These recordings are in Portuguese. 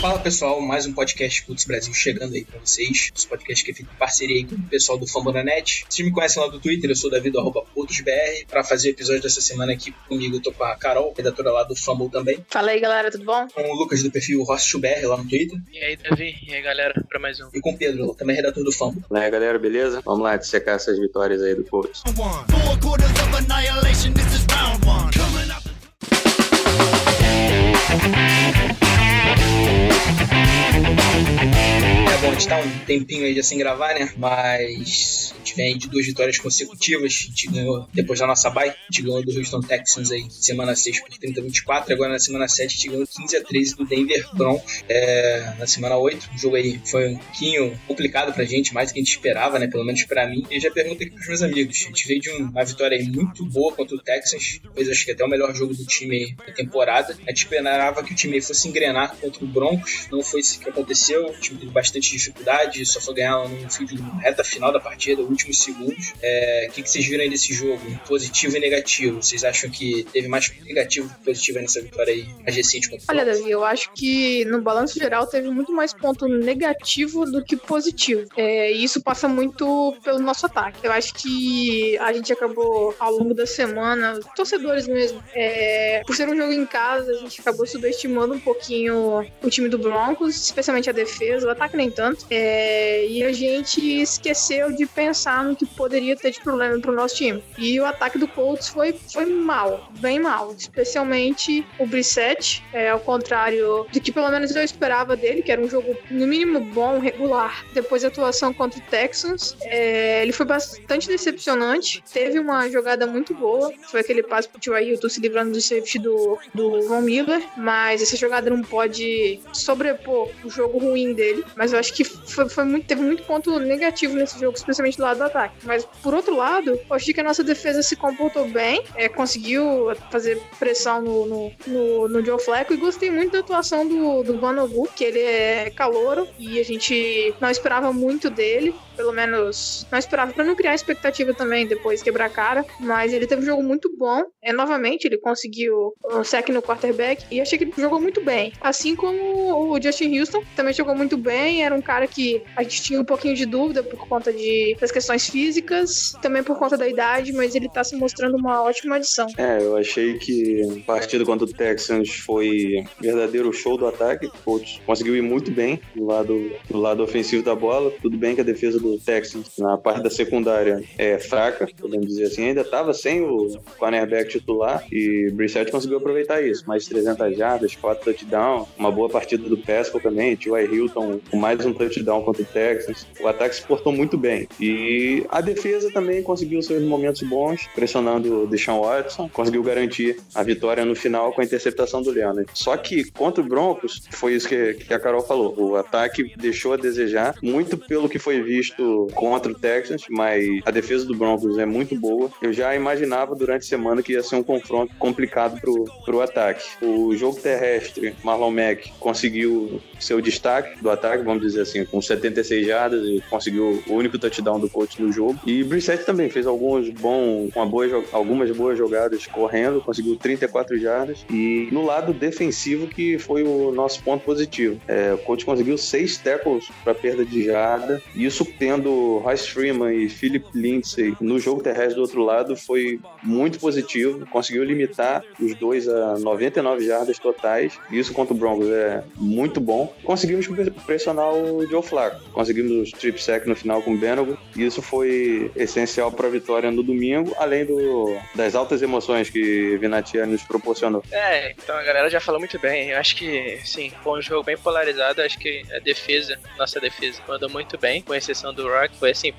Fala pessoal, mais um podcast Putz Brasil chegando aí pra vocês. Esse podcast que é feito em parceria aí com o pessoal do Fambonanet. Vocês me conhecem lá do Twitter, eu sou o Davi do arroba PutosBR. Pra fazer o episódio dessa semana aqui comigo, eu tô com a Carol, redatora lá do Fumble também. Fala aí, galera, tudo bom? Com o Lucas do perfil RostBR lá no Twitter. E aí, Davi? E aí, galera? Pra mais um. E com o Pedro, também redator do Fumble. Fala aí, galera, beleza? Vamos lá dissecar essas vitórias aí do Colts. one. Four quarters of annihilation, this is round one. Coming out the É bom, a gente tá um tempinho aí já sem gravar, né? Mas a gente vem aí de duas vitórias consecutivas. A gente ganhou, depois da nossa bye, a gente ganhou do Houston Texans aí, semana 6 por 30 a 24. Agora na semana 7 a gente ganhou 15 a 13 do Denver Broncos. É, na semana 8, o jogo aí foi um pouquinho complicado pra gente, mais do que a gente esperava, né? Pelo menos pra mim. E já pergunto aqui pros meus amigos. A gente veio de uma vitória aí muito boa contra o Texans. Depois acho que até o melhor jogo do time da temporada. A gente esperava que o time fosse engrenar contra o Broncos. Não foi isso que aconteceu. O time teve bastante dificuldade, só foi ganhar no fim de reta final da partida, últimos segundos. É, o que, que vocês viram aí desse jogo? Positivo e negativo. Vocês acham que teve mais negativo que positivo aí nessa vitória aí mais recente contra o Olha? Davi, eu acho que no balanço geral teve muito mais ponto negativo do que positivo. É, e isso passa muito pelo nosso ataque. Eu acho que a gente acabou, ao longo da semana, torcedores mesmo, é, por ser um jogo em casa, a gente acabou subestimando um pouquinho o time do Broncos, especialmente a defesa, o ataque nem tanto. É, e a gente esqueceu de pensar no que poderia ter de problema pro nosso time. E o ataque do Colts foi, foi mal, bem mal. Especialmente o Brissett, é, ao contrário do que pelo menos eu esperava dele, que era um jogo no mínimo bom, regular. Depois da atuação contra o Texans, é, ele foi bastante decepcionante. Teve uma jogada muito boa, foi aquele passe pro. Hilton se livrando do safety do, do Von Miller, mas essa jogada não pode sobrepor o jogo ruim dele. Mas eu acho que foi, foi muito, teve muito ponto negativo nesse jogo, especialmente do lado do ataque. Mas por outro lado, eu achei que a nossa defesa se comportou bem, é, conseguiu fazer pressão no, no, no, no Joe Flacco e gostei muito da atuação do, do Vanogu, que ele é calouro e a gente não esperava muito dele, pelo menos não esperava pra não criar expectativa também depois quebrar a cara, mas ele teve um jogo muito bom. É, novamente, ele conseguiu um sec no quarterback e achei que ele jogou muito bem. Assim como o Justin Houston também jogou muito bem, era um cara que a gente tinha um pouquinho de dúvida por conta de, das questões físicas, também por conta da idade, mas ele tá se mostrando uma ótima adição. É, eu achei que a partida contra o Texans foi verdadeiro show do ataque. O Colts conseguiu ir muito bem do lado, do lado ofensivo da bola. Tudo bem que a defesa do Texans na parte da secundária é fraca, podemos dizer assim. Ainda estava sem o cornerback titular e Brissett conseguiu aproveitar isso. Mais de 300 jardas, 4 touchdowns, uma boa partida do Pesco também. T.Y. Hilton com mais um touchdown contra o Texans. O ataque se portou muito bem. E a defesa também conseguiu seus momentos bons, pressionando o Deshaun Watson, conseguiu garantir a vitória no final com a interceptação do Leonard. Só que contra o Broncos, foi isso que, que a Carol falou. O ataque deixou a desejar, muito pelo que foi visto contra o Texans, mas a defesa do Broncos é muito boa. Eu já imaginava durante a semana que ia ser um confronto complicado pro, pro ataque. O jogo terrestre, Marlon Mack conseguiu seu destaque do ataque, vamos dizer assim, com 76 jardas e conseguiu o único touchdown do coach no jogo. E Brissett também fez alguns bons, uma boa, algumas boas jogadas correndo, conseguiu 34 jardas. E no lado defensivo que foi o nosso ponto positivo. É, o coach conseguiu seis tackles para perda de jarda. Isso tendo Royce Freeman e Philip Lindsay no jogo terrestre do outro lado foi muito positivo. Conseguiu limitar os dois a 99 jardas totais. Isso contra o Broncos é muito bom. Conseguimos pressionar o Joe Flacco. Conseguimos o strip sack no final com o Benago. E isso foi essencial para a vitória no domingo, além do, das altas emoções que Vinatia nos proporcionou. É, então a galera já falou muito bem. Eu acho que, sim, foi um jogo bem polarizado. Acho que a defesa, nossa defesa, mandou muito bem, com exceção atuação do Rock foi assim,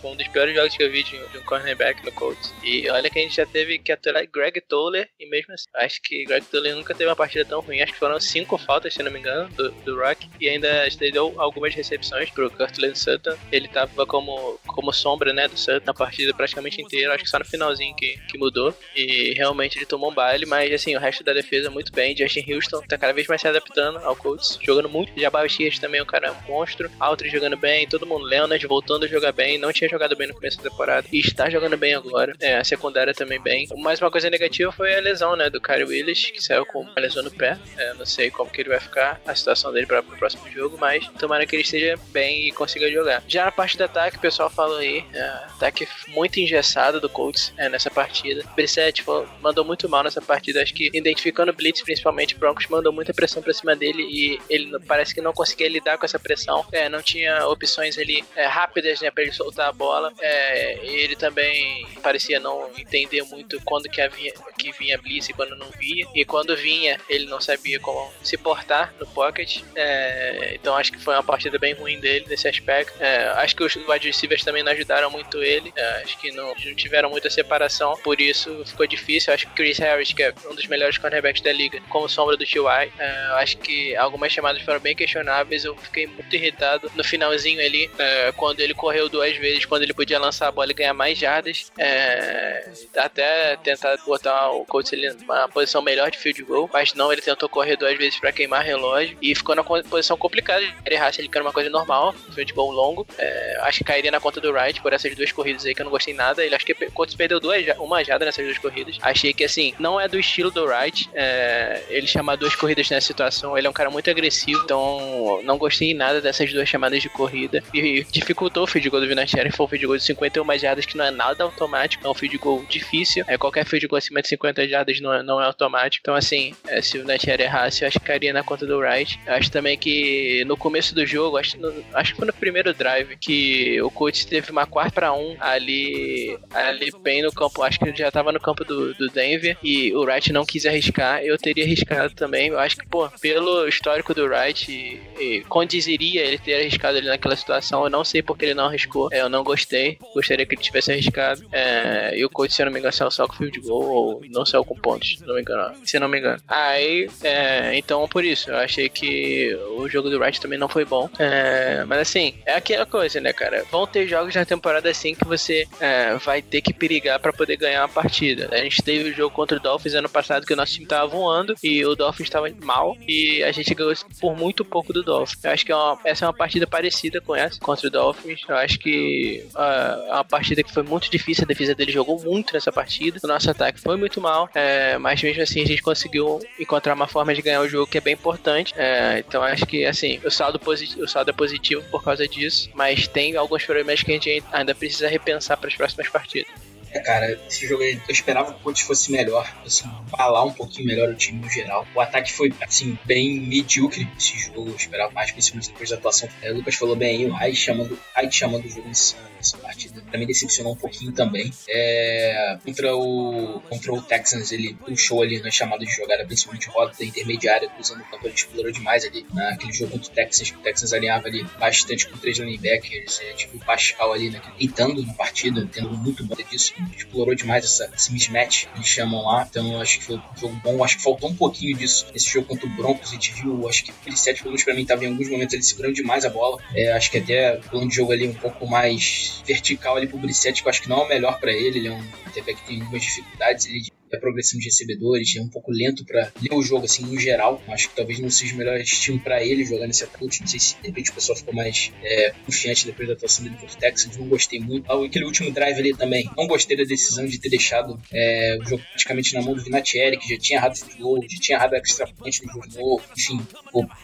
foi um dos piores jogos que eu vi de um, cornerback no Colts. E olha que a gente já teve que aturar Greg Toller e mesmo assim, acho que Greg Toller nunca teve uma partida tão ruim. Acho que foram cinco faltas, se não me engano, do, do Rock. E ainda deu algumas recepções pro Curtland Sutton. Ele tava como, como sombra, né, do Sutton na partida praticamente inteira. Acho que só no finalzinho que, que mudou. E realmente ele tomou um baile, mas assim, o resto da defesa muito bem. Justin Houston tá cada vez mais se adaptando ao Colts, jogando muito. Jabal Shears também, o cara é um monstro. Altry jogando bem, todo mundo. Leonard voltando a jogar bem. Não tinha jogado bem no começo da temporada e está jogando bem agora. É, a secundária também bem. Mais uma coisa negativa foi a lesão, né, do Kyrie Willis, que saiu com uma lesão no pé. É, não sei como que ele vai ficar, a situação dele para o próximo jogo, mas tomara que ele esteja bem e consiga jogar. Já na parte do ataque, o pessoal falou aí, é, ataque muito engessado do Colts é, nessa partida. Brissett mandou muito mal nessa partida, acho que identificando o Blitz, principalmente, o Broncos mandou muita pressão para cima dele e ele parece que não conseguia lidar com essa pressão. É, não tinha opções ali é, rápidas, né, para ele soltar a bola. É, ele também parecia não entender muito quando que, havia, que vinha Blitz e quando não via. E quando vinha, ele não sabia como se portar no pocket. É, então acho que foi uma partida bem ruim dele nesse aspecto. É, acho que os wide receivers também não ajudaram muito ele. É, acho que não, não, tiveram muita separação, por isso ficou difícil. Acho que Chris Harris, que é um dos melhores cornerbacks da liga, como sombra do T.Y., acho que algumas chamadas foram bem questionáveis. Eu fiquei muito irritado no finalzinho ali, quando ele correu duas vezes, quando ele podia lançar a bola e ganhar mais jardas. É, até tentar botar o Colts numa posição melhor de field goal, mas não, ele tentou correr duas vezes para queimar relógio e ficou na posição complicada. Ele errasse ele quer uma coisa normal, field goal longo. É, acho que cairia na conta do Wright por essas duas corridas aí que eu não gostei nada. Ele acho que o Colts perdeu duas, uma jada nessas duas corridas. Achei que assim, não é do estilo do Wright. É, ele chamar duas corridas nessa situação. Ele é um cara muito agressivo, então não gostei nada dessas duas chamadas de corrida. E dificultou o field goal do Vinatieri. Foi um field goal de 51 jardas que não é nada automático, é um field goal difícil. É, qualquer field goal acima de 50 jardas não é, não é automático. Então, assim, é, se o Vinatieri errasse, eu acho que cairia na conta do Wright. Acho também que no começo do jogo, acho, no, acho que foi no primeiro drive, que o Colts teve uma quarta para um ali, ali bem no campo. Acho que já tava no campo do, do Denver e o Wright não quis arriscar. Eu teria arriscado também. Eu acho que, pô, pelo histórico do Wright, e, e condizeria ele ter arriscado ali naquela situação. Eu não sei porque ele não arriscou. É, eu não gostei. Gostaria que ele tivesse arriscado. É, e o coach, se eu não me engano, saiu só com field goal ou não saiu com pontos, se não me engano. Se não me engano. Aí, é, então por isso, eu achei que o jogo do Wright também não foi bom. É, mas assim, é aquela coisa, né, cara? Vão ter jogos na temporada assim que você é, vai ter que perigar para poder ganhar uma partida. A gente teve o jogo contra o Dolphins ano passado que o nosso time tava voando e o Dolphins estava mal e a gente ganhou por muito pouco do Dolphins. Eu acho que é uma, essa é uma partida parecida com essa contra o Dolphins. Eu acho que uh, é uma partida que foi muito difícil, a defesa dele jogou muito nessa partida. O nosso ataque foi muito mal, é, mas mesmo assim a gente conseguiu encontrar uma forma de ganhar o jogo que é bem importante. É, então acho que assim, o saldo, o saldo é positivo por causa disso, mas tem alguns problemas que a gente ainda precisa repensar para as próximas partidas. É, cara, esse jogo eu esperava que o Colts fosse melhor, assim, falar um pouquinho melhor o time no geral. O ataque foi, assim, bem medíocre esse jogo, eu esperava mais, principalmente depois da atuação. É, o Lucas falou bem aí, o Hyde chamando, chamando o jogo nessa, nessa partida. Mim decepcionou um pouquinho também. É, contra, o, contra o Texans, ele puxou ali na chamada de jogada, principalmente roda intermediária, cruzando o campo, ele explorou demais ali naquele jogo contra o Texans, que o Texans alinhava ali bastante com três linebackers, é, tipo o Pascal ali, né, deitando na partida, tendo muito bom disso explorou demais essa, esse mismatch eles chamam lá. Então acho que foi um jogo bom. Acho que faltou um pouquinho disso nesse jogo contra o Broncos. A gente viu, acho que aquele 7 pelo menos pra mim tava em alguns momentos ele segurando demais a bola. É, acho que até plano de jogo ali um pouco mais vertical ali pro Brissette, que eu acho que não é o melhor para ele. Ele é um até que tem algumas dificuldades ali de a progressão de recebedores, é um pouco lento para ler o jogo assim no geral. Acho que talvez não seja o melhor estilo para ele jogar nesse approach. Não sei se de repente o pessoal ficou mais é, confiante depois da atuação dele contra o. Não gostei muito. Aquele último drive ali também. Não gostei da decisão de ter deixado é, o jogo praticamente na mão do Vinatieri, que já tinha errado o gol, já tinha errado a extra point no jogo novo. Enfim,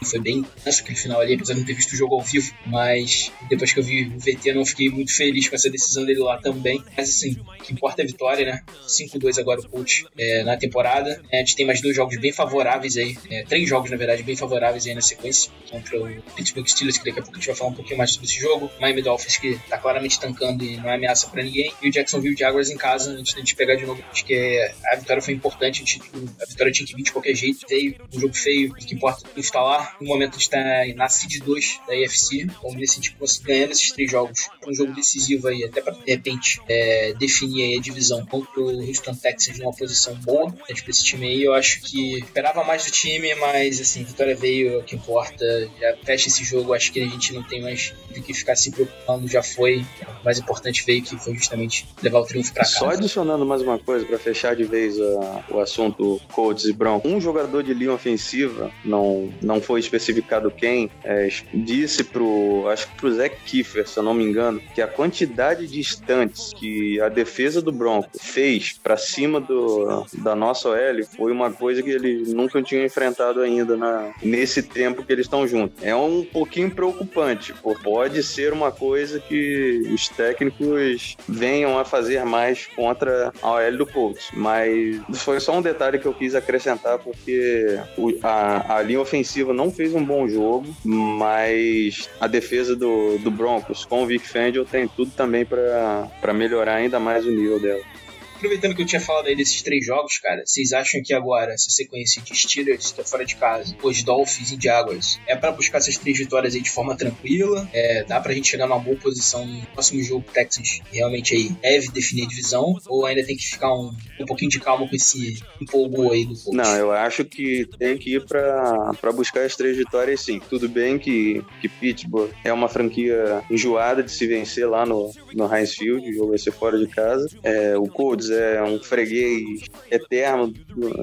foi bem tenso aquele final ali, apesar de não ter visto o jogo ao vivo. Mas depois que eu vi o VT, não fiquei muito feliz com essa decisão dele lá também. Mas assim, o que importa é a vitória, né? 5-2 agora o coach é, na temporada. É, a gente tem mais dois jogos bem favoráveis aí, é, três jogos na verdade bem favoráveis aí na sequência contra o Pittsburgh Steelers, que daqui a pouco a gente vai falar um pouquinho mais sobre esse jogo. Miami Dolphins que tá claramente tancando e não é ameaça para ninguém. E o Jacksonville Jaguars em casa, antes da gente pegar de novo, acho que a vitória foi importante, a, gente, a vitória tinha que vir de qualquer jeito. Veio um jogo feio, o que importa é instalar. No momento a gente tá na seed 2 da AFC, vamos ver se a gente consegue ganhar esses três jogos. Um jogo decisivo aí, até para de repente é, definir aí a divisão contra o Houston Texans numa posição boa pra esse time aí. Eu acho que esperava mais do time, mas assim, vitória veio, é o que importa. Já fecha esse jogo, acho que a gente não tem mais do que ficar se preocupando, já foi. O mais importante veio que foi justamente levar o triunfo para casa. Só adicionando mais uma coisa para fechar de vez a, o assunto Colts e Broncos. Um jogador de linha ofensiva, não, não foi especificado quem, é, disse pro, acho que pro Zach Kiefer, se eu não me engano, que a quantidade de instantes que a defesa do Broncos fez para cima do, da nossa OL foi uma coisa que eles nunca tinham enfrentado ainda na, nesse tempo que eles estão juntos. É um pouquinho preocupante, pode ser uma coisa que os técnicos venham a fazer mais contra a OL do Colts, mas foi só um detalhe que eu quis acrescentar porque a, a linha ofensiva não fez um bom jogo, mas a defesa do, do Broncos com o Vic Fangio tem tudo também para melhorar ainda mais o nível dela aproveitando que eu tinha falado aí desses três jogos, cara, vocês acham que agora essa sequência de Steelers, que é fora de casa, os Dolphins e Jaguars, é para buscar essas três vitórias aí de forma tranquila? É, dá pra gente chegar numa boa posição no próximo jogo Texans realmente aí deve definir a divisão? Ou ainda tem que ficar um, um pouquinho de calma com esse empolgo aí do coach? Não, eu acho que tem que ir para buscar as três vitórias sim. Tudo bem que, que Pittsburgh é uma franquia enjoada de se vencer lá no, no Heinz Field, o jogo vai ser fora de casa. É, o Colts é um freguês eterno,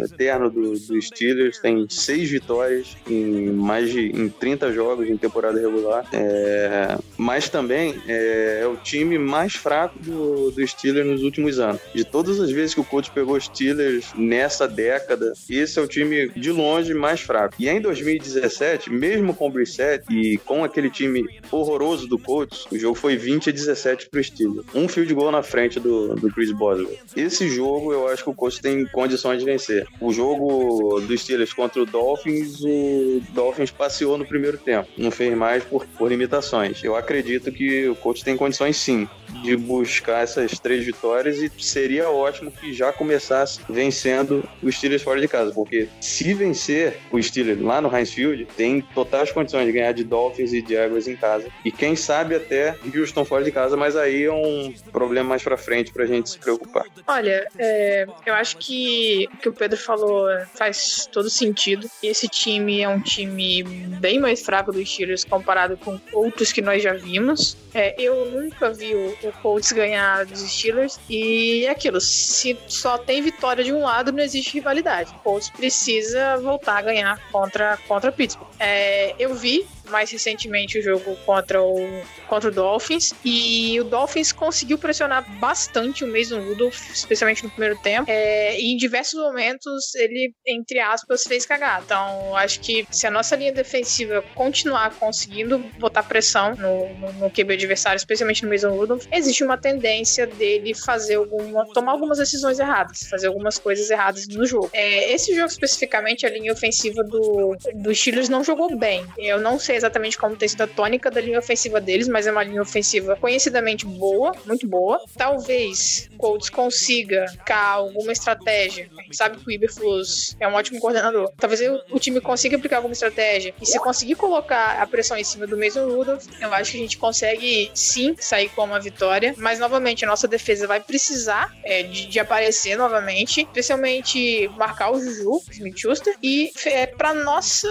eterno do, do Steelers, tem seis vitórias em mais de em 30 jogos em temporada regular, é, mas também é, é, o time mais fraco do, do Steelers nos últimos anos. De todas as vezes que o coach pegou Steelers nessa década, esse é o time de longe mais fraco. E em 2017, mesmo com o Brissett e com aquele time horroroso do coach, o jogo foi 20 a 17 para o Steelers. Um field goal na frente do, do Chris Boswell. Esse jogo eu acho que o Colts tem condições de vencer. O jogo dos Steelers contra o Dolphins, o Dolphins passeou no primeiro tempo. Não fez mais por, por limitações. Eu acredito que o Colts tem condições sim de buscar essas três vitórias e seria ótimo que já começasse vencendo os Steelers fora de casa, porque se vencer o Steelers lá no Heinz Field, tem totais condições de ganhar de Dolphins e Jaguars em casa. E quem sabe até Houston fora de casa, mas aí é um problema mais pra frente pra gente se preocupar. Olha, é, eu acho que o que o Pedro falou faz todo sentido. Esse time é um time bem mais fraco dos Steelers comparado com outros que nós já vimos. É, eu nunca vi o, o Colts ganhar dos Steelers e é aquilo, se só tem vitória de um lado, não existe rivalidade. O Colts precisa voltar a ganhar contra, contra Pittsburgh. É, eu vi mais recentemente o jogo contra o, contra o Dolphins. E o Dolphins conseguiu pressionar bastante o Mason Rudolph, especialmente no primeiro tempo. É, e em diversos momentos ele, entre aspas, fez cagar. Então, acho que se a nossa linha defensiva continuar conseguindo botar pressão no, no, no QB adversário, especialmente no Mason Rudolph, existe uma tendência dele fazer alguma. tomar algumas decisões erradas, fazer algumas coisas erradas no jogo. É, esse jogo especificamente, a linha ofensiva do, do Steelers não jogou bem. Eu não sei exatamente como tem sido a tônica da linha ofensiva deles, mas é uma linha ofensiva conhecidamente boa, muito boa. Talvez Colts consiga cá alguma estratégia. Sabe que o Iberflus é um ótimo coordenador. Talvez o time consiga aplicar alguma estratégia. E se conseguir colocar a pressão em cima do Mason Rudolph, eu acho que a gente consegue sim sair com uma vitória. Mas novamente, a nossa defesa vai precisar é, de, de, aparecer novamente, especialmente marcar o Juju, Smith Schuster. E é, para nossa.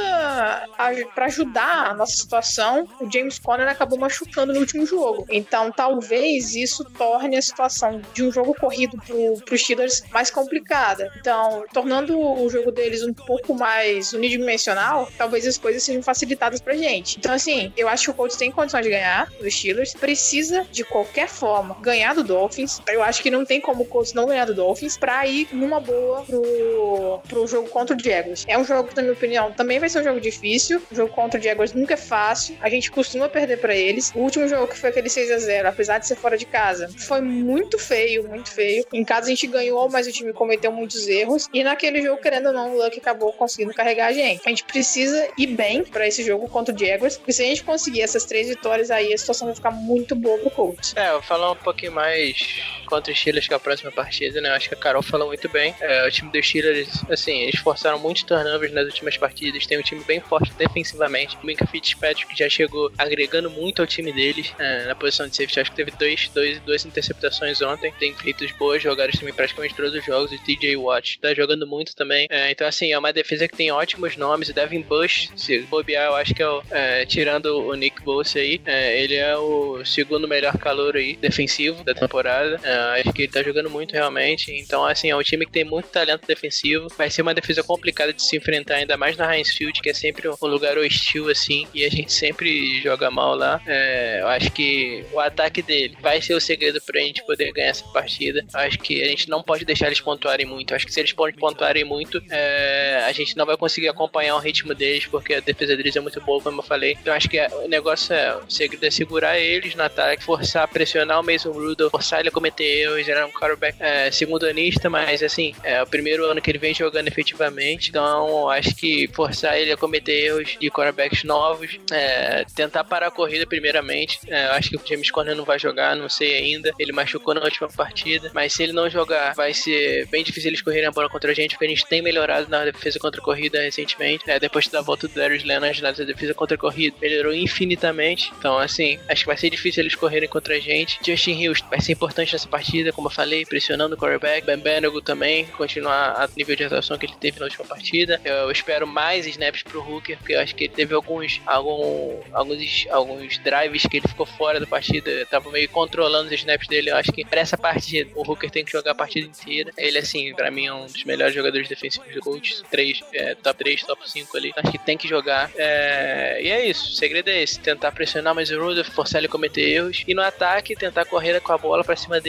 para ajudar nossa situação, o James Conner acabou machucando no último jogo. Então, talvez isso torne a situação de um jogo corrido para os Steelers mais complicada. Então, tornando o jogo deles um pouco mais unidimensional, talvez as coisas sejam facilitadas pra gente. Então, assim, eu acho que o Colts tem condições de ganhar dos Steelers, precisa de qualquer forma ganhar do Dolphins. Eu acho que não tem como o Colts não ganhar do Dolphins pra ir numa boa pro, pro jogo contra o Jaguars. É um jogo que, na minha opinião, também vai ser um jogo difícil. O jogo contra o Jaguars nunca é fácil. A gente costuma perder pra eles. O último jogo que foi aquele 6 a 0 apesar de ser fora de casa, foi muito feio, muito feio. Em casa a gente ganhou, mas o time cometeu muitos erros. E naquele jogo, querendo ou não, o Luck acabou conseguindo carregar a gente. A gente precisa ir bem pra esse jogo contra o Jaguars, porque se a gente conseguir essas três vitórias aí, a situação vai ficar muito boa pro Colts. É, eu vou falar um pouquinho mais contra os Steelers, que é a próxima partida, né? Eu acho que a Carol falou muito bem. É, o time dos Steelers, assim, eles forçaram muitos turnovers nas últimas partidas. Tem um time bem forte defensivamente. O Minka Fitzpatrick já chegou agregando muito ao time deles é, na posição de safety. Acho que teve dois, dois, duas interceptações ontem. Tem feito boas jogadas também praticamente todos os jogos. O TJ Watt tá jogando muito também. É, então, assim, é uma defesa que tem ótimos nomes. O Devin Bush, se bobear, eu acho que é o, é, tirando o Nick Bosa aí, é, ele é o segundo melhor calor aí defensivo da temporada. É, acho que ele tá jogando muito realmente. Então, assim, é um time que tem muito talento defensivo. Vai ser uma defesa complicada de se enfrentar, ainda mais na Heinz Field, que é sempre um lugar hostil, assim, e a gente sempre joga mal lá. É, eu acho que o ataque dele vai ser o segredo pra gente poder ganhar essa partida. Eu acho que a gente não pode deixar eles pontuarem muito. Eu acho que se eles pontuarem muito, é, a gente não vai conseguir acompanhar o ritmo deles, porque a defesa deles é muito boa, como eu falei. Então, acho que o negócio é, o segredo é segurar eles no ataque, forçar, pressionar o Mason Rudolph, forçar ele a cometer Ele era um quarterback é, segundo anista, mas assim, é o primeiro ano que ele vem jogando efetivamente. Então, acho que forçar ele a cometer erros de quarterbacks novos, é, tentar parar a corrida primeiramente. É, acho que o James Conner não vai jogar, não sei ainda. Ele machucou na última partida, mas se ele não jogar, vai ser bem difícil eles correrem a bola contra a gente, porque a gente tem melhorado na defesa contra a corrida recentemente. É, depois da volta do Darius Leonard na defesa contra a corrida, melhorou infinitamente. Então, assim, acho que vai ser difícil eles correrem contra a gente. Justin Hills vai ser importante nessa partida, como eu falei, pressionando o quarterback. Ben Benego também, continuar a nível de atuação que ele teve na última partida. Eu espero mais snaps pro Hooker, porque eu acho que ele teve alguns, algum, alguns, alguns drives que ele ficou fora da partida, tava meio controlando os snaps dele. Eu acho que pra essa partida o Hooker tem que jogar a partida inteira. Ele, assim, pra mim é um dos melhores jogadores defensivos do. 3, é, top 3, top 5 ali. Acho que tem que jogar. É, e é isso, o segredo é esse: tentar pressionar mais o Rudolph, forçar ele a cometer erros. E no ataque, tentar correr com a bola pra cima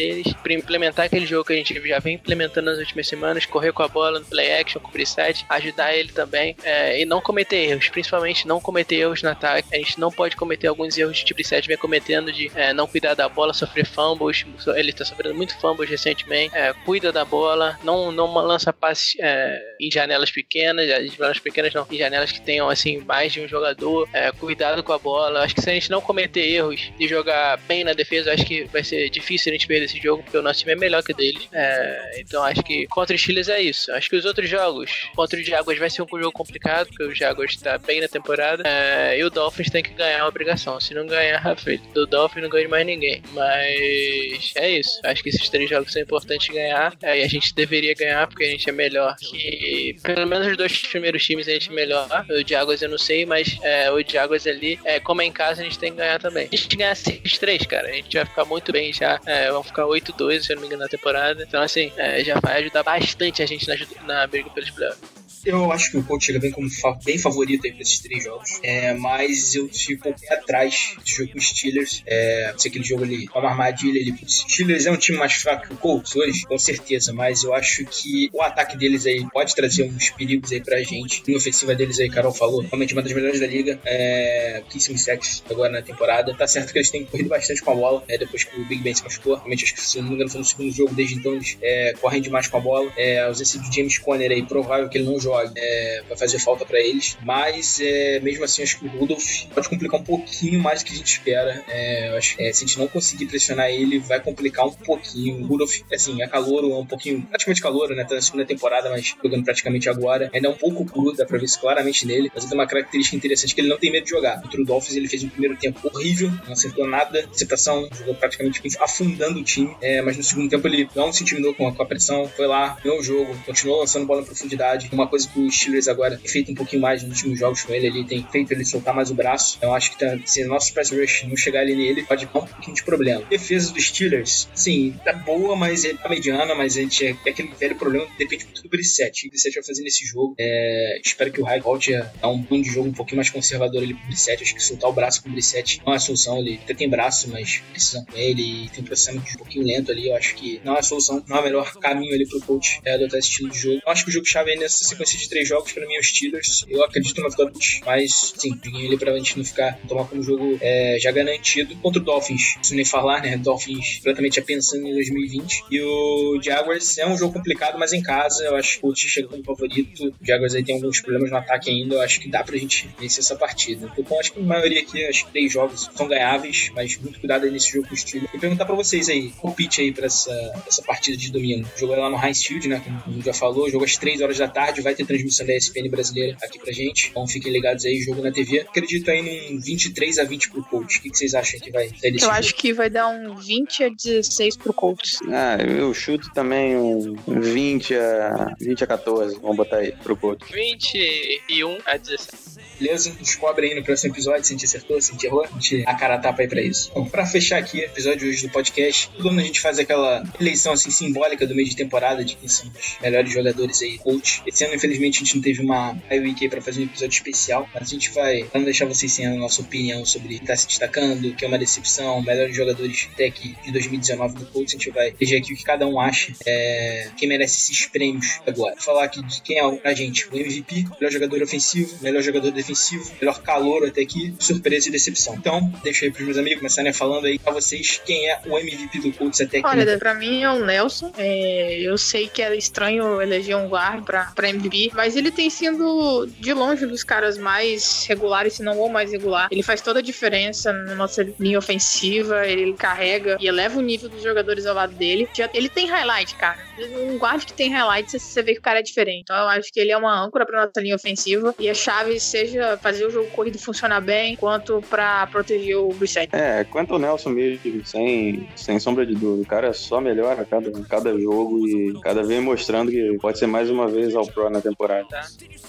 pra implementar aquele jogo que a gente já vem implementando nas últimas semanas, correr com a bola no play action, cobrir set, ajudar ele também é, e não cometer erros, principalmente não cometer erros no ataque. A gente não pode cometer alguns erros de tipo 7 vem cometendo de é, não cuidar da bola, sofrer fumbles. Ele tá sofrendo muito fumbles recentemente. É, cuida da bola, não, não lança passes é, em janelas pequenas, janelas pequenas não, em janelas que tenham assim mais de um jogador. É, cuidado com a bola. Acho que se a gente não cometer erros e jogar bem na defesa, acho que vai ser difícil a gente perder esse jogo, porque o nosso time é melhor que o deles. É, então acho que contra os Steelers é isso. Acho que os outros jogos, contra o Jaguars vai ser um jogo complicado, porque o Jaguars tá bem na temporada. É, e o Dolphins tem que ganhar a obrigação. Se não ganhar, feito. Do Dolphins não ganha mais ninguém. Mas é isso. Acho que esses três jogos são importantes ganhar. É, e a gente deveria ganhar, porque a gente é melhor que. Pelo menos os dois primeiros times a gente é melhor. O Jaguars eu não sei, mas é, o Jaguars ali, é, como é em casa, a gente tem que ganhar também. A gente ganhar esses três, cara. A gente vai ficar muito bem já. É, vamos ficar 8-2, se eu não me engano, na temporada. Então, assim, é, já vai ajudar bastante a gente na, na briga pelos playoffs. Eu acho que o Colts chega bem como fa bem favorito aí pra esses três jogos. É, mas eu fico um atrás desse jogo com os Steelers. É, se aquele jogo ali, uma armadilha. Os Steelers é um time mais fraco que o Colts hoje, com certeza. Mas eu acho que o ataque deles aí pode trazer uns perigos aí pra gente. A ofensiva deles aí, Carol falou, realmente uma das melhores da liga. É, 15 sacks agora na temporada. Tá certo que eles têm corrido bastante com a bola, é, depois que o Big Ben se machucou. Realmente, acho que se não me engano foi no segundo jogo, desde então eles é, correm demais com a bola. É, a ausência do James Conner aí, provável que ele não jogue jogue, é, vai fazer falta para eles. Mas é, mesmo assim, acho que o Rudolph pode complicar um pouquinho mais do que a gente espera. É, acho que se a gente não conseguir pressionar ele, vai complicar um pouquinho. O Rudolph, assim, é calouro, é um pouquinho, praticamente calouro, né? Tá na segunda temporada, mas jogando praticamente agora. Ainda é um pouco cru, dá pra ver isso claramente nele. Mas ele tem uma característica interessante que ele não tem medo de jogar. Contra o Dolphins, ele fez um primeiro tempo horrível, não acertou nada, acertação, jogou praticamente afundando o time. É, mas no segundo tempo ele não se intimidou com a, com a pressão, foi lá, ganhou o jogo, continuou lançando bola em profundidade. Uma coisa que o Steelers agora tem feito um pouquinho mais nos últimos jogos com ele, ele tem feito ele soltar mais o braço. Então acho que tá, se o nosso press rush não chegar ali nele, pode dar um pouquinho de problema. Defesa dos Steelers, sim, tá boa, mas é tá mediana, mas a gente é, é aquele velho problema, depende muito do Brissett. O que o Brissett vai fazer nesse jogo. É, espero que o High volte dar um plano de jogo um pouquinho mais conservador ali pro Brissett. Acho que soltar o braço com o Brissett não é a solução. Ele até tem braço, mas precisa com ele tem processamento um pouquinho lento ali. Eu acho que não é a solução, não é o melhor caminho ali pro coach é, adotar esse estilo de jogo. Eu acho que o jogo-chave aí nessa sequência de três jogos, pra mim, é os Steelers. Eu acredito no Vitória, mas, sim, joguei ele pra gente não ficar, não tomar como jogo é, já garantido. Contra o Dolphins, preciso nem falar, né? Dolphins completamente já pensando em 2020. E o Jaguars é um jogo complicado, mas em casa eu acho que o Colts chega como favorito. O Jaguars aí tem alguns problemas no ataque ainda, eu acho que dá pra gente vencer essa partida. Então, acho que a maioria aqui, acho que três jogos são ganháveis, mas muito cuidado aí nesse jogo com o. E perguntar pra vocês aí, palpite aí pra essa, essa partida de domingo. O jogo é lá no Heinz Field, né? Como já falou, jogo às 3 horas da tarde, vai ter transmissão da ESPN brasileira aqui pra gente. Então fiquem ligados aí, jogo na TV. Acredito aí num 23 a 20 pro Colts. O que, que vocês acham que vai sair desse Eu jogo? acho que vai dar um 20 a 16 pro Colts. Ah, eu chuto também um 20 a, 20 a 14. Vamos botar aí pro Couto. 21 a 17. Beleza? Descobre aí no próximo episódio se a gente acertou, se a gente errou. A gente a cara tapa aí pra isso. Bom, pra fechar aqui o episódio de hoje do podcast, todo ano a gente faz aquela eleição assim simbólica do meio de temporada de quem são os melhores jogadores aí, coach. Esse ano, infelizmente, a gente não teve uma aí pra fazer um episódio especial, mas a gente vai, não deixar vocês sem a nossa opinião sobre quem tá se destacando, que é uma decepção, melhores jogadores que de 2019 do Colts, a gente vai eleger aqui o que cada um acha, é, quem merece esses prêmios agora. Vou falar aqui de quem é a gente, o MVP, melhor jogador ofensivo, melhor jogador defensivo, melhor calor até aqui, surpresa e decepção. Então, deixa aí pros meus amigos começarem falando aí pra vocês quem é o MVP do Colts até aqui. Olha, pra mim é o Nelson. É, eu sei que era estranho eleger um guard pra, pra MVP, mas ele tem sido de longe dos caras mais regulares, se não o mais regular. Ele faz toda a diferença na nossa linha ofensiva, ele carrega e eleva o nível dos jogadores ao lado dele. Ele tem highlight, cara. Um guard que tem highlight, você- vê que o cara é diferente. Então eu acho que ele é uma âncora pra nossa linha ofensiva e a chave seja fazer o jogo corrido funcionar bem, quanto pra proteger o Brissett. É, quanto ao Nelson mesmo, sem, sem sombra de dúvida. O cara só melhora a cada, cada jogo e cada vez mostrando que pode ser mais uma vez ao Pro na temporada.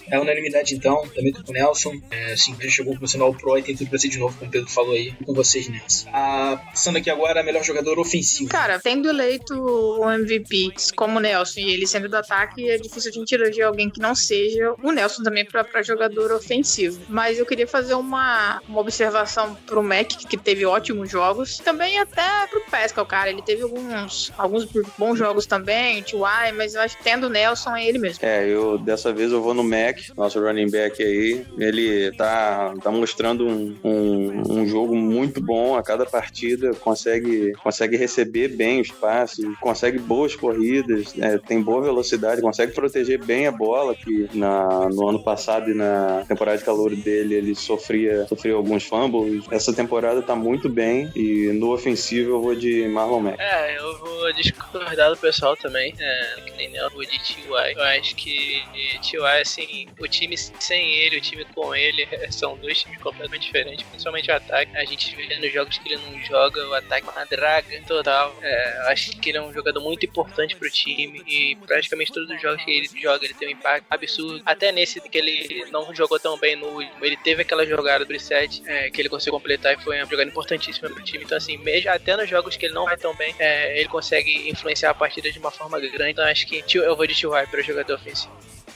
É unanimidade então, também tô com o Nelson. É, assim, já chegou começando ao Pro e tem tudo pra ser de novo, como o Pedro falou aí, com vocês nessa. Ah, passando aqui agora, melhor jogador ofensivo. Cara, tendo eleito o MVP como o Nelson e ele sendo do ataque, é difícil a gente eleger alguém que não seja o Nelson também pra, pra jogador ofensivo. Mas eu queria fazer uma, uma observação pro Mac, que teve ótimos jogos. Também até pro Pascal, cara. Ele teve alguns, alguns bons jogos também, o T.Y., mas eu acho que tendo o Nelson é ele mesmo. É, eu dessa vez eu vou no Mac, nosso running back aí. Ele tá, tá mostrando um, um, um jogo muito bom a cada partida, consegue, consegue receber bem os passes, consegue boas corridas, é, tem boa velocidade, consegue proteger bem a bola, que na, no ano passado e na temporada de calor dele ele sofria, sofria alguns fumbles. Essa temporada tá muito bem e no ofensivo eu vou de Marlon Mack. É, eu vou discordar do pessoal também, é, que nem eu vou de T.Y. Eu acho que T.Y., assim, o time sem ele, o time com ele, são dois times completamente diferentes, principalmente o ataque. A gente vê nos jogos que ele não joga, o ataque é uma draga total. É, acho que ele é um jogador muito importante pro time e praticamente todos os jogos que ele joga, ele tem um impacto absurdo. Até nesse que ele não jogou tão bem no último, ele teve aquela jogada do reset é, que ele conseguiu completar e foi uma jogada importantíssima pro time. Então, assim, mesmo até nos jogos que ele não vai tão bem, é, ele consegue influenciar a partida de uma forma grande. Então, acho que eu vou de T.Y. para jogador ofensivo.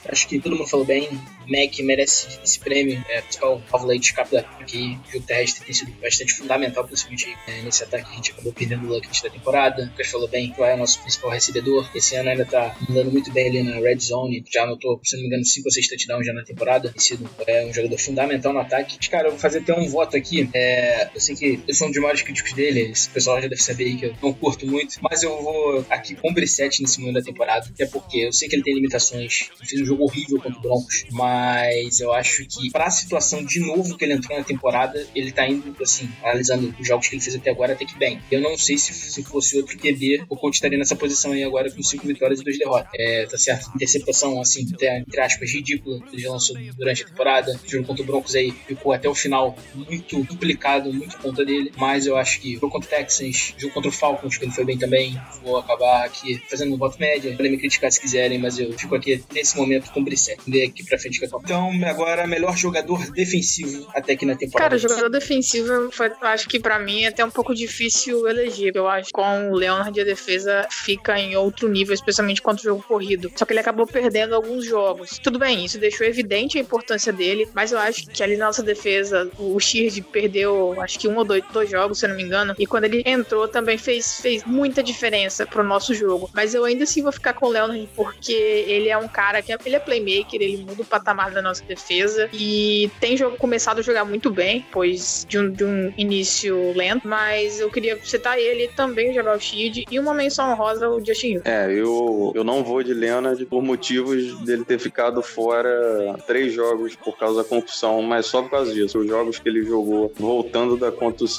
Acho que todo mundo falou bem. Mac merece esse prêmio. É, principal aí de escape aqui. O terrestre tem sido bastante fundamental, principalmente é, nesse ataque que a gente acabou perdendo o Luck da temporada. O Lucas falou bem, que é o nosso principal recebedor. Esse ano ainda tá andando muito bem ali na red zone. Já anotou, se não me engano, 5 ou 6 touchdowns já na temporada. Tem sido é, um jogador fundamental no ataque. Cara, eu vou fazer até um voto aqui. É, eu sei que eu sou um dos maiores críticos dele. Esse pessoal já deve saber aí que eu não curto muito. Mas eu vou aqui com o Brissette nesse momento da temporada. Até porque eu sei que ele tem limitações. Ele fez um jogo horrível contra o Broncos. Mas eu acho que pra situação de novo que ele entrou na temporada, ele tá indo, assim, analisando os jogos que ele fez até agora, até que bem. Eu não sei se, se fosse outro QB, o coach estaria nessa posição aí agora com cinco vitórias e duas derrotas. É, tá certo? Interceptação, assim, até, entre aspas, ridícula que ele já lançou durante a temporada. O jogo contra o Broncos aí ficou até o final muito complicado, muito conta dele. Mas eu acho que jogo contra o Texans, jogo contra o Falcons, que ele foi bem também. Vou acabar aqui fazendo um voto média. Podem me criticar se quiserem, mas eu fico aqui nesse momento com o Brissett. Ver aqui pra frente que eu tô. Então, agora, melhor jogador defensivo até aqui na temporada. Cara, jogador defensivo, foi- eu acho que pra mim é até um pouco difícil eleger. Eu acho que com o Leonard a defesa fica em outro nível, especialmente contra o jogo corrido. Só que ele acabou perdendo alguns jogos. Tudo bem, isso deixou evidente a importância dele, mas eu acho que ali na nossa defesa, o Sheard perdeu acho que um ou dois, dois jogos, se eu não me engano. E quando ele entrou também fez, fez muita diferença pro nosso jogo. Mas eu ainda assim vou ficar com o Leonard porque ele é um cara que é- ele ele é playmaker, ele muda o patamar da nossa defesa e tem jogo, começado a jogar muito bem, pois de um, de um início lento, mas eu queria citar ele também, o Jabal Shield, e uma menção rosa, o Justin Hill. É, eu, eu não vou de Leonard por motivos dele ter ficado fora três jogos por causa da concussão, mas só por causa disso. Os jogos que ele jogou voltando da,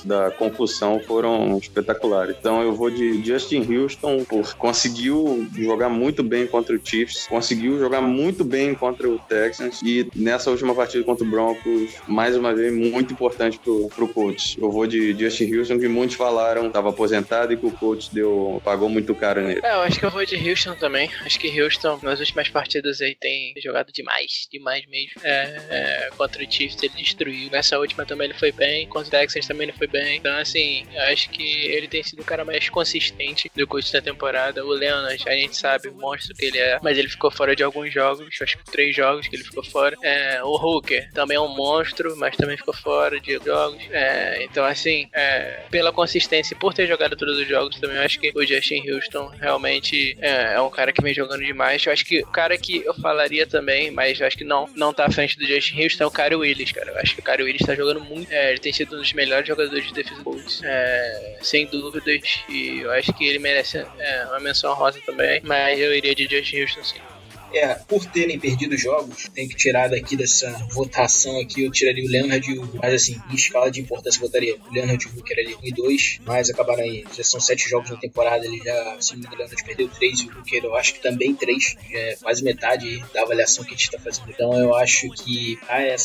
da concussão foram espetaculares. Então eu vou de Justin Houston, por conseguiu jogar muito bem contra o Chiefs, conseguiu jogar muito bem contra o Texans e nessa última partida contra o Broncos, mais uma vez, muito importante pro, pro coach. Eu vou de Justin Houston, que muitos falaram estava aposentado e que o coach deu, pagou muito caro nele. É, eu acho que eu vou de Houston também. Acho que Houston, nas últimas partidas aí, tem jogado demais, demais mesmo. É, é, contra o Chiefs ele destruiu. Nessa última também ele foi bem, contra o Texans também ele foi bem. Então, assim, acho que ele tem sido o cara mais consistente do coach da temporada. O Leonard, a gente sabe o monstro que ele é, mas ele ficou fora de alguns jogos, acho que três jogos que ele ficou fora. É, o Hooker também é um monstro, mas também ficou fora de jogos. É, então, assim, é, pela consistência e por ter jogado todos os jogos também, eu acho que o Justin Houston realmente é, é, um cara que vem jogando demais. Eu acho que o cara que eu falaria também, mas eu acho que não, não tá à frente do Justin Houston é o Kyrie Willis, cara. Eu acho que o Kyrie Willis tá jogando muito. É, ele tem sido um dos melhores jogadores de defesa Bulls, é, sem dúvidas. E eu acho que ele merece uma menção rosa também. Mas eu iria de Justin Houston sim. É, por terem perdido jogos, tem que tirar daqui dessa votação aqui, eu tiraria o Leonard e o Mas assim, em escala de importância, eu botaria o Leonard e o Hooker ali 1 e 2, mas acabaram aí, já são 7 jogos na temporada, ele já, se não me engano, o Leonard perdeu 3 e o Hooker eu acho que também 3, é quase metade da avaliação que a gente está fazendo. Então eu acho que ah, é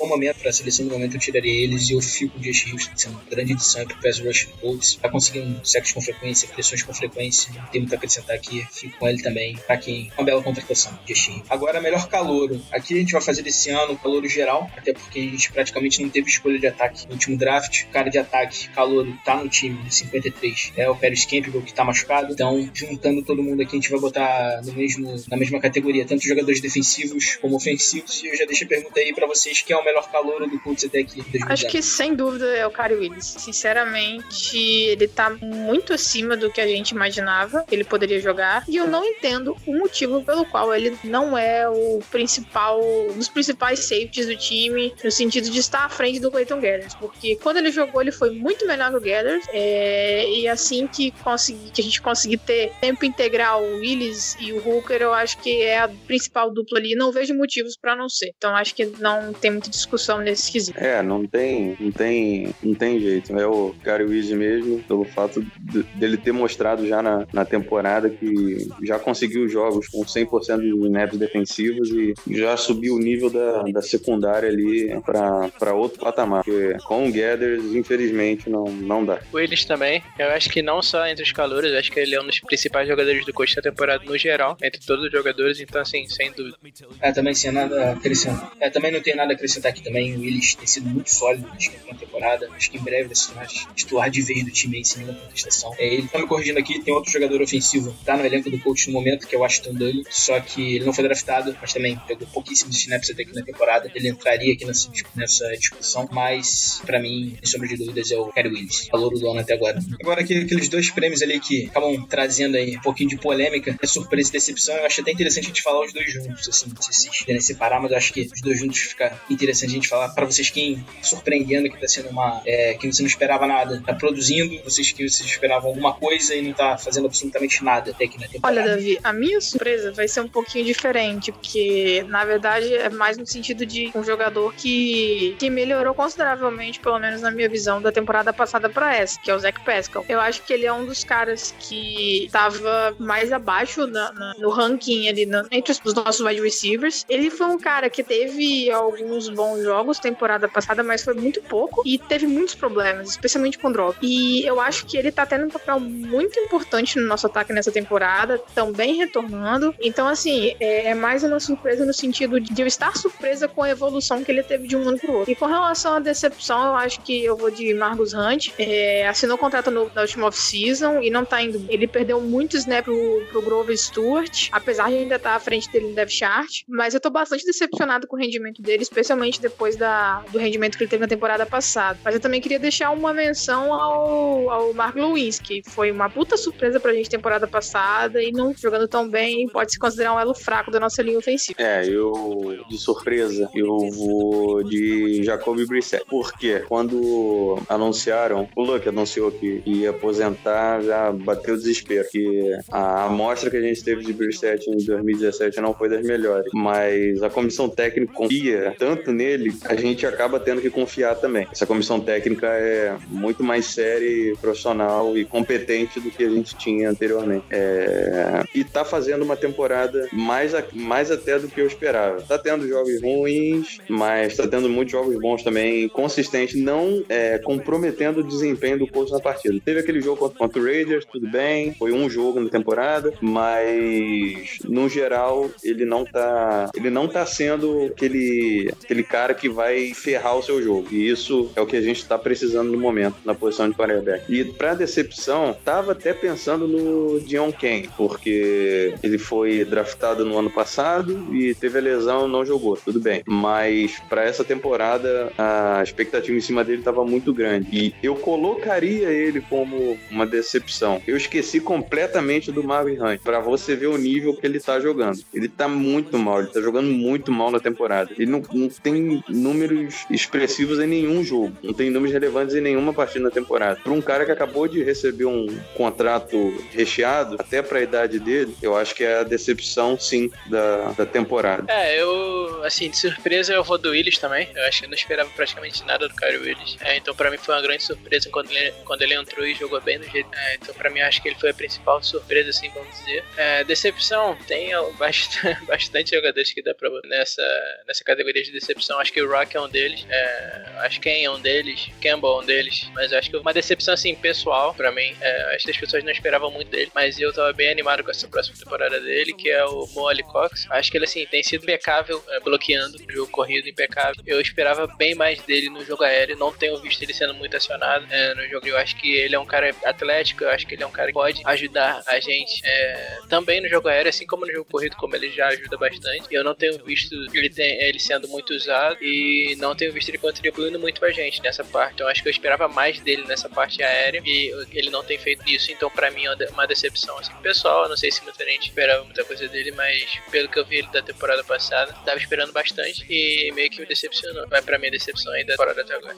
um momento para a seleção do momento eu tiraria eles e eu fico de Houston sendo uma grande edição para o Pass Rush Colts, tá conseguindo sexos com frequência, pressões com frequência, tem muito a acrescentar aqui, fico com ele também, pra quem, uma bela contratação. Justin. Agora, melhor calouro. Aqui a gente vai fazer desse ano o calouro geral, até porque a gente praticamente não teve escolha de ataque no último draft. O cara de ataque, calouro, tá no time, 53. É o Paris Campbell que tá machucado. Então, juntando todo mundo aqui, a gente vai botar no mesmo, na mesma categoria, tanto jogadores defensivos como ofensivos. E eu já deixo a pergunta aí pra vocês, quem é o melhor calouro do Colts até aqui? Acho que, sem dúvida, é o Kyrie Willis. Sinceramente, ele tá muito acima do que a gente imaginava que ele poderia jogar. E eu não entendo o motivo pelo qual ele não é o principal, um dos principais safeties do time, no sentido de estar à frente do Clayton Gathers, porque quando ele jogou, ele foi muito melhor que o Gathers, é, e assim que, consegui, que a gente conseguir ter tempo integral o Willis e o Hooker, eu acho que é a principal dupla ali, não vejo motivos para não ser. Então acho que não tem muita discussão nesse quesito. É, não tem, não tem, não tem jeito. É o Gary Willis mesmo, pelo fato de, dele ter mostrado já na, na temporada que já conseguiu jogos com 100% snaps defensivos e já subiu o nível da, da secundária ali para outro patamar. Porque com o Gathers, infelizmente, não, não dá. O Willis também, eu acho que não só entre os calores, acho que ele é um dos principais jogadores do coach da temporada no geral, entre todos os jogadores, então assim, sem dúvida. É, também sem nada a acrescentar. É, também não tem nada a acrescentar aqui também. O Willis tem sido muito sólido na temporada. Acho que em breve vai se tornar titular de vez do time aí, sem nenhuma contestação. É, ele tá me corrigindo aqui, tem outro jogador ofensivo, tá no elenco do coach no momento, que é o Washington Dully, só que ele não foi draftado, mas também pegou pouquíssimos snaps até aqui na temporada. Ele entraria aqui nessa, nessa discussão, mas para mim, sem sombra de dúvidas, é o Kerry Willis, valor do ano até agora. Agora, aqui, aqueles dois prêmios ali que acabam trazendo aí um pouquinho de polêmica, é surpresa e decepção, eu acho até interessante a gente falar os dois juntos, assim, não sei se vocês querem separar, mas eu acho que os dois juntos fica interessante a gente falar para vocês quem surpreendendo, que tá sendo uma. É, que você não esperava nada, tá produzindo, vocês que vocês esperavam alguma coisa e não tá fazendo absolutamente nada até aqui na temporada. Olha, Davi, a minha surpresa vai ser um pouquinho diferente, porque na verdade é mais no sentido de um jogador que, que melhorou consideravelmente, pelo menos na minha visão, da temporada passada para essa, que é o Zach Pascal. Eu acho que ele é um dos caras que estava mais abaixo na, na, no ranking ali na, entre os nossos wide receivers. Ele foi um cara que teve alguns bons jogos temporada passada, mas foi muito pouco e teve muitos problemas, especialmente com drop. E eu acho que ele tá tendo um papel muito importante no nosso ataque nessa temporada, também retornando. Então, assim, é, é mais uma surpresa no sentido de eu estar surpresa com a evolução que ele teve de um ano pro outro. E com relação à decepção, eu acho que eu vou de Marcus Hunt. É, assinou contrato no, na última off-season e não tá indo. Ele perdeu muito snap pro, pro Grover Stewart, apesar de ainda estar à frente dele no depth chart. Mas eu tô bastante decepcionado com o rendimento dele, especialmente depois da, do rendimento que ele teve na temporada passada. Mas eu também queria deixar uma menção ao, ao Mark Lewis, que foi uma puta surpresa pra gente temporada passada e não jogando tão bem, pode se considerar um elo fraco da nossa linha ofensiva. É, eu, de surpresa, eu vou de Jacoby Brissett. Por quê? Quando anunciaram, o Luke anunciou que ia aposentar, já bateu o desespero. Que a amostra que a gente teve de Brissett em 2017 não foi das melhores. Mas a comissão técnica confia tanto nele, a gente acaba tendo que confiar também. Essa comissão técnica é muito mais séria, profissional e competente do que a gente tinha anteriormente. É... E tá fazendo uma temporada mais, a... mais até do que eu esperava. Tá tendo jogos ruins, mas tá tendo muitos jogos bons também, consistente, não é, comprometendo o desempenho do Colts na partida. Teve aquele jogo contra, o Raiders, tudo bem, foi um jogo na temporada, mas no geral ele não tá, ele não tá sendo aquele, aquele cara que vai ferrar o seu jogo. E isso é o que a gente tá precisando no momento, na posição de quarterback. E pra decepção, tava até pensando no Dion Kane, porque ele foi draftado no ano passado e teve a lesão, não jogou, tudo bem. Mas para essa temporada, a expectativa em cima dele estava muito grande. E eu colocaria ele como uma decepção. Eu esqueci completamente do Marvin Hunt, para você ver o nível que ele tá jogando. Ele tá muito mal, ele tá jogando muito mal na temporada. Ele não, não tem números expressivos em nenhum jogo, não tem números relevantes em nenhuma partida na temporada. Para um cara que acabou de receber um contrato recheado, até para a idade dele, eu acho que é a decepção, sim, da, da temporada. É, eu, assim, de surpresa eu vou do Willis também. Eu acho que eu não esperava praticamente nada do Kyrie Willis. É, então, pra mim, foi uma grande surpresa quando ele, quando ele entrou e jogou bem do jeito. É, então, pra mim, acho que ele foi a principal surpresa, assim, vamos dizer. É, decepção, tem bastante, bastante jogadores que dá pra nessa, nessa categoria de decepção. Acho que o Rock é um deles. É, acho que Ken é um deles. Campbell é um deles. Mas acho que uma decepção, assim, pessoal, pra mim. É, acho que as pessoas não esperavam muito dele. Mas eu tava bem animado com essa próxima temporada dele, que é o Molly Cox. Acho que ele, assim, tem sido impecável é, bloqueando o jogo corrido impecável. Eu esperava bem mais dele no jogo aéreo, não tenho visto ele sendo muito acionado é, no jogo. Eu acho que ele é um cara atlético, eu acho que ele é um cara que pode ajudar a gente é, também no jogo aéreo, assim como no jogo corrido, como ele já ajuda bastante. Eu não tenho visto ele, tem, ele sendo muito usado e não tenho visto ele contribuindo muito pra gente nessa parte. Então acho que eu esperava mais dele nessa parte aérea e ele não tem feito isso, então para mim é uma decepção assim, pessoal. Não sei se muita gente esperava muita coisa dele, mas pelo que eu vi ele da temporada passada, tava esperando bastante e meio que me decepcionou. Vai pra mim a decepção aí da temporada até agora.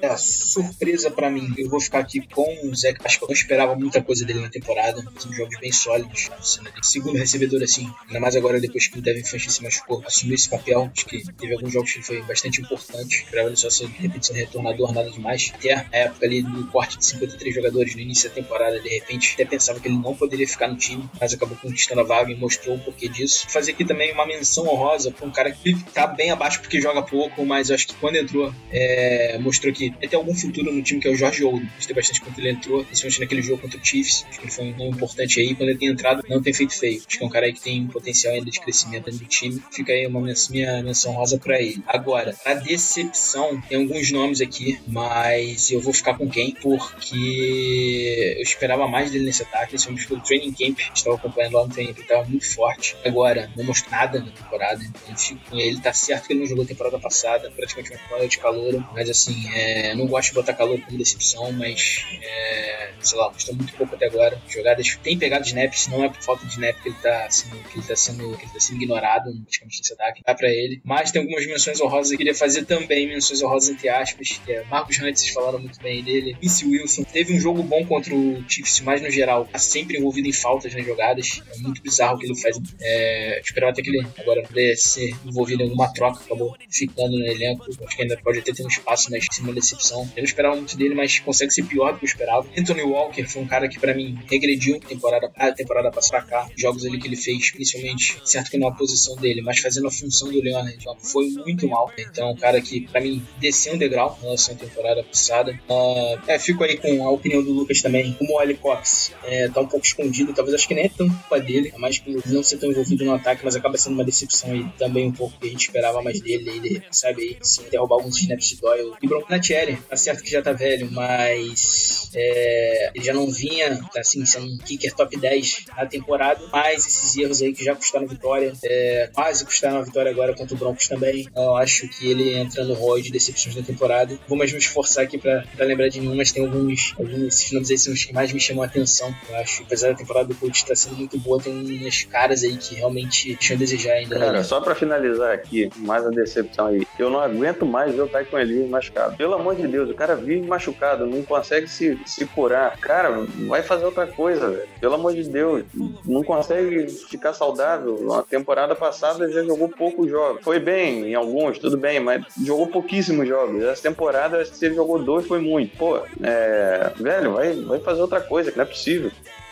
É, surpresa pra mim. Eu vou ficar aqui com o Zé, acho que eu não esperava muita coisa dele na temporada. São jogos bem sólidos. Segundo recebedor, assim, ainda mais agora depois que o Devin Funch se machucou, assumiu esse papel. Acho que teve alguns jogos que foi bastante importante. Esperava ele só ser, ser retornador, nada demais. Até a época ali do corte de 53 jogadores no início da temporada, de repente, até pensava que ele não poderia ficar no time, mas acabou conquistando a vaga e mostrou o porquê disso. Fazer aqui também uma menção honrosa pra um cara que tá bem abaixo porque joga pouco, mas acho que quando entrou, é, mostrou que ele tem algum futuro no time, que é o Jorge Oldham. Gostei bastante quando ele entrou, principalmente naquele jogo contra o Chiefs. Acho que ele foi um nome importante aí. Quando ele tem entrado, não tem feito feio. Acho que é um cara aí que tem um potencial ainda de crescimento dentro do time. Fica aí uma minha menção rosa pra ele. Agora, a decepção, tem alguns nomes aqui, mas eu vou ficar com quem? Porque eu esperava mais dele nesse ataque. Esse homem pelo training camp, estava acompanhando lá no training camp, estava muito forte. Agora, não mostrou nada na temporada. Fico com ele. Tá certo que ele não jogou a temporada passada, praticamente uma temporada de calor, mas assim, é, não gosto de botar calor como decepção, mas é, sei lá, gostou muito pouco até agora. Jogadas tem pegado snaps, não é por falta de snap que ele tá sendo, que ele tá sendo, que ele tá sendo ignorado praticamente nesse ataque. Dá pra ele. Mas tem algumas menções honrosas que eu queria fazer também, menções honrosas entre aspas, que é Marcos Hunt, vocês falaram muito bem dele. Vince Wilson teve um jogo bom contra o Chiefs, mas no geral, tá sempre envolvido em faltas nas jogadas. É muito bizarro o que ele faz. É, esperava até que ele agora pudesse ser envolvido em alguma troca, acabou ficando no elenco. Acho que ainda pode até ter um espaço, mas cima decepção. Eu não esperava muito dele, mas consegue ser pior do que eu esperava. Anthony Walker foi um cara que, para mim, regrediu temporada, a temporada passada cá. Jogos ali que ele fez, principalmente, certo que não a posição dele, mas fazendo a função do Leonard, foi muito mal. Então, um cara que, para mim, desceu um degrau em relação à temporada passada. Uh, é, fico aí com a opinião do Lucas também. O Moelle Cox é, tá um pouco escondido, talvez acho que nem é tão culpa dele, é mais por não ser tão envolvido no ataque, mas acaba sendo uma decepção e também um pouco que a gente esperava mais dele. Ele, sabe, aí, se derrubar alguns snaps de Doyle. E Bronco Natieri, tá certo que já tá velho, mas é, ele já não vinha, assim, sendo um kicker top 10 na temporada, mas esses erros aí que já custaram vitória, é, quase custaram a vitória agora contra o Broncos também. Eu acho que ele entra no rol de decepções da temporada. Vou mais me esforçar aqui pra, pra lembrar de nenhum, mas tem alguns, alguns esses nomes aí são os que mais me chamam a atenção. Eu acho, apesar da temporada do coach estar sendo muito boa, tem umas caras aí que realmente deixam a desejar ainda. Cara, só pra finalizar aqui, mais a decepção aí. Eu não aguento mais ver o Tycoon Elise machucado. Pelo amor de Deus, o cara vive machucado, não consegue se, se curar. Cara, vai fazer outra coisa, velho. Pelo amor de Deus, não consegue ficar saudável. Na temporada passada já jogou poucos jogos. Foi bem em alguns, tudo bem, mas jogou pouquíssimos jogos. Essa temporada, se ele jogou dois, foi muito. Pô, é. Velho, vai, vai fazer outra coisa, que não é possível.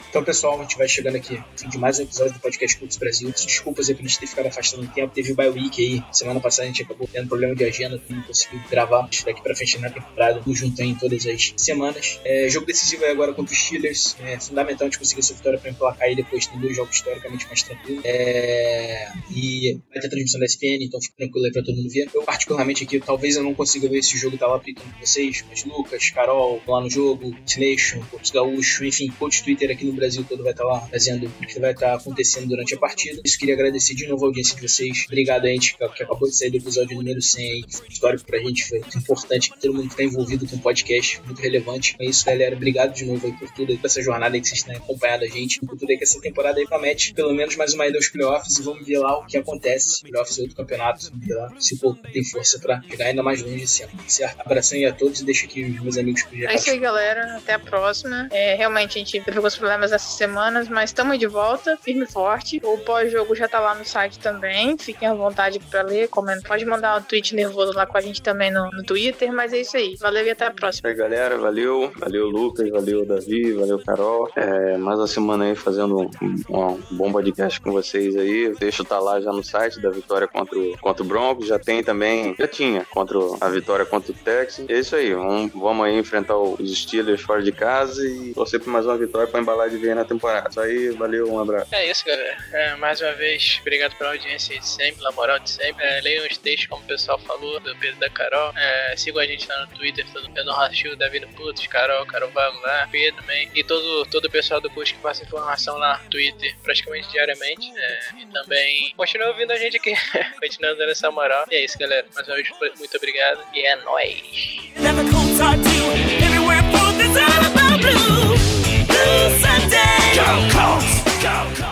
Então, pessoal, a gente vai chegando aqui no fim de mais um episódio do Podcast Cultos Brasil. Desculpas aí por a gente ter ficado afastando um tempo. Teve o bye week aí. Semana passada a gente acabou tendo problema de agenda, não conseguiu gravar. Daqui pra frente na temporada, junto aí em todas as semanas. É, jogo decisivo aí agora contra os Steelers. É fundamental a gente conseguir essa vitória pra emplacar aí depois. Tem dois jogos historicamente mais tranquilos. É, e vai ter transmissão da SPN, então fica tranquilo aí pra todo mundo ver. Eu, particularmente aqui, talvez eu não consiga ver esse jogo tá lá aplicando com vocês, mas Lucas, Carol, lá no jogo, Nation, Corpus Gaúcho, enfim, coach Twitter aqui no Brasil todo vai estar lá fazendo o que vai estar acontecendo durante a partida. Isso queria agradecer de novo a audiência de vocês. Obrigado a gente que acabou de sair do episódio número 100 aí. Histórico pra gente, foi muito importante. Todo mundo que tá envolvido com o podcast, muito relevante. É isso, galera. Obrigado de novo aí por tudo aí, por essa jornada aí que vocês têm acompanhado a gente. Por tudo aí que essa temporada aí promete pelo menos mais uma ida aos playoffs e vamos ver lá o que acontece. Playoffs é outro campeonato. Vamos ver lá se o povo tem força pra chegar ainda mais longe esse ano. Certo? Abração aí a todos e deixo aqui os meus amigos pro É isso aí, galera. Até a próxima. É, realmente, a gente teve alguns problemas essa semana semanas, mas estamos de volta, firme e forte. O pós-jogo já tá lá no site também. Fiquem à vontade para ler, comentar. Pode mandar um tweet nervoso lá com a gente também no, no Twitter, mas é isso aí. Valeu e até a próxima. aí, galera. Valeu. Valeu, Lucas. Valeu, Davi. Valeu, Carol. É, mais uma semana aí fazendo um, um bom podcast com vocês aí. Deixa tá lá já no site da vitória contra o, contra o Broncos. Já tem também, já tinha, contra a vitória contra o Texas. É isso aí. Vamos, vamos aí enfrentar os Steelers fora de casa e torcer por mais uma vitória pra embalar de ver na temporada. Isso aí, valeu, um abraço. É isso, galera. É, mais uma vez, obrigado pela audiência de sempre, pela moral de sempre. É, leiam os textos, como o pessoal falou, do Pedro da Carol. É, sigam a gente lá no Twitter, todo Pedro Rachil, Davi no Putos, Carol, Carol Vago lá, Pedro também. E todo, todo o pessoal do curso que passa informação lá no Twitter praticamente diariamente. É, e também continua ouvindo a gente aqui, continuando dando essa moral. E é isso, galera. Mais uma vez, muito obrigado. E é nóis. Go Colts! Go Colts!